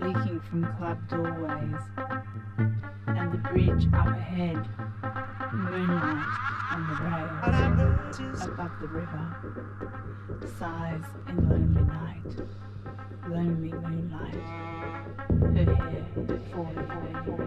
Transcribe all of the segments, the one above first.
leaking from club doorways, and the bridge up ahead, moonlight on the rails above the river, sighs in lonely night, lonely moonlight, her hair falling.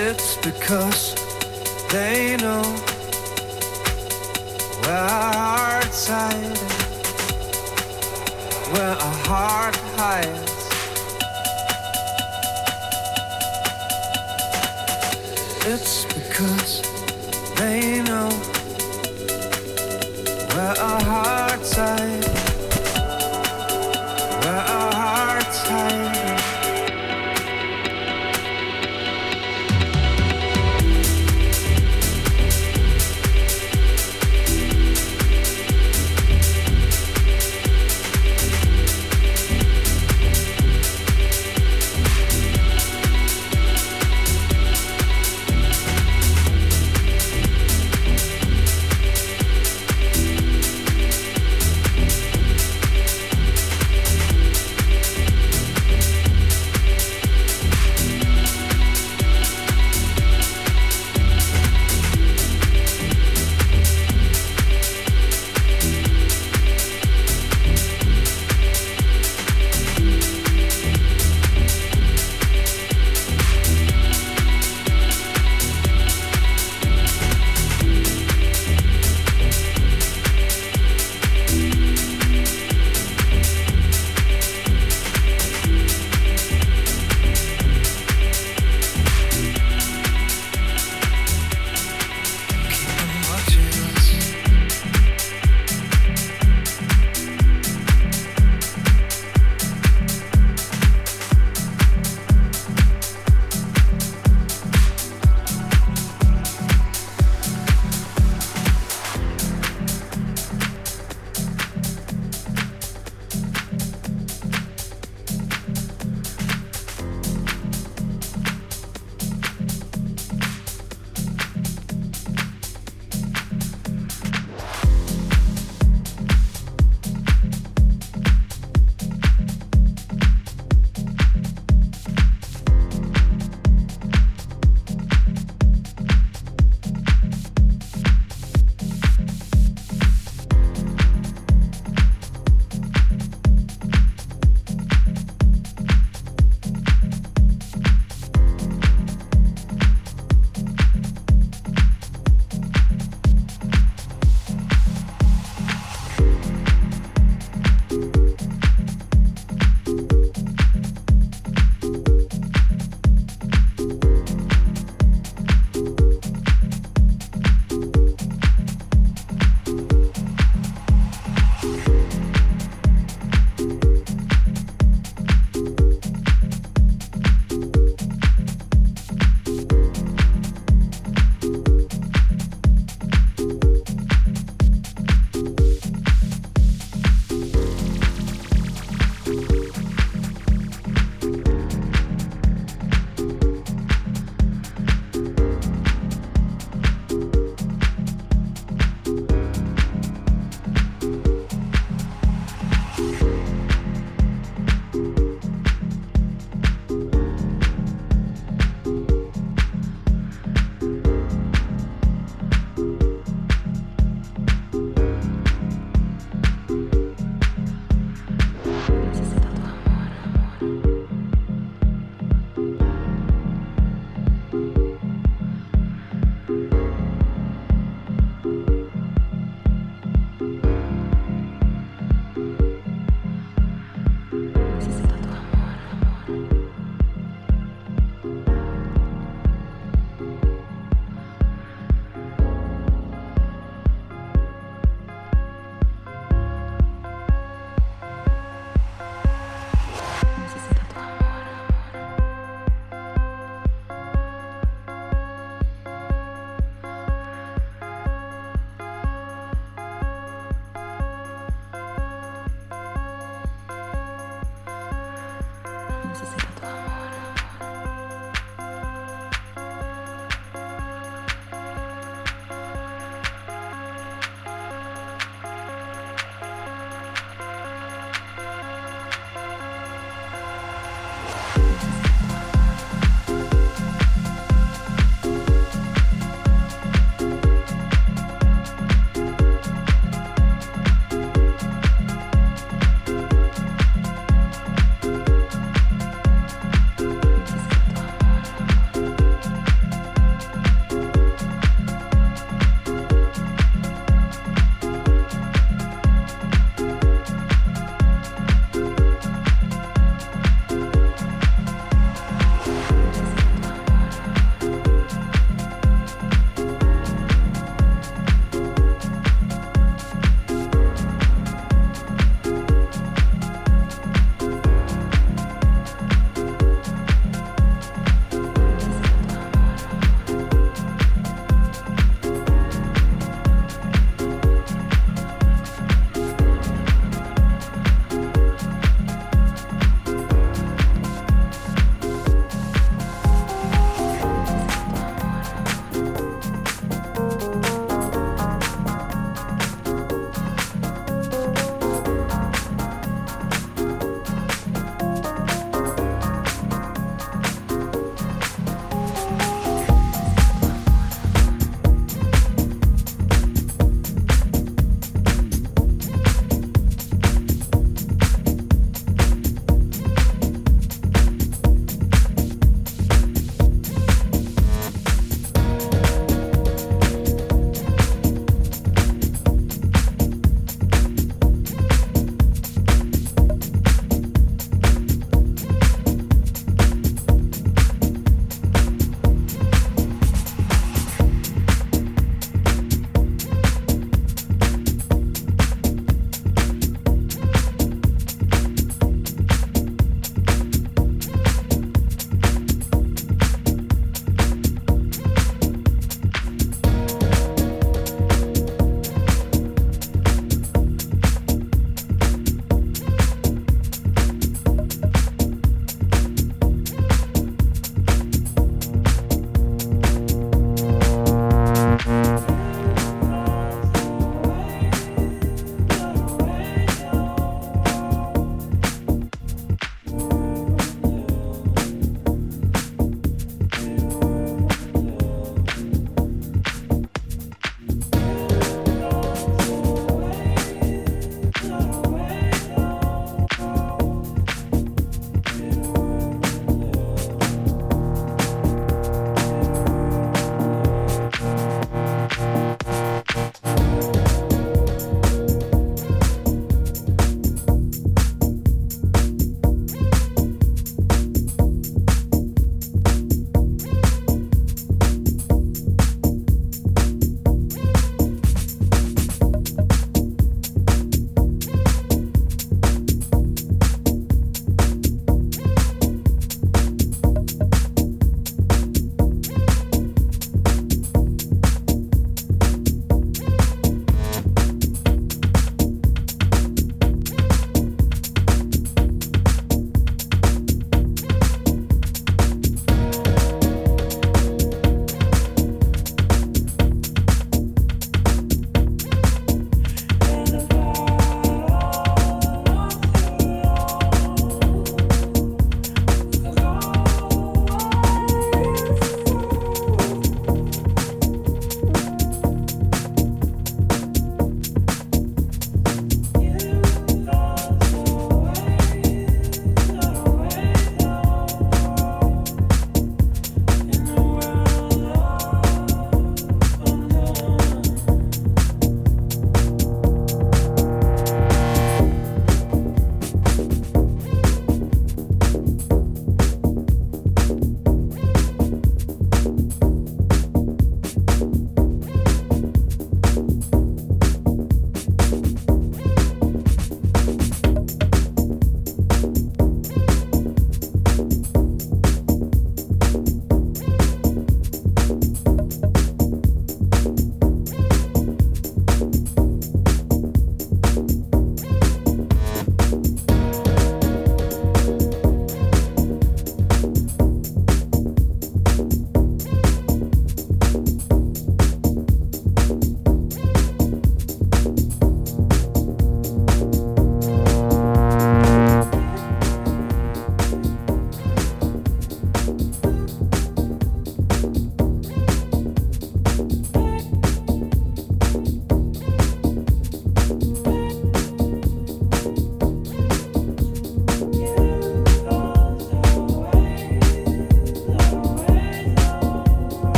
It's because they know where our hearts hide, where our heart hides. It's because they know where our hearts hide.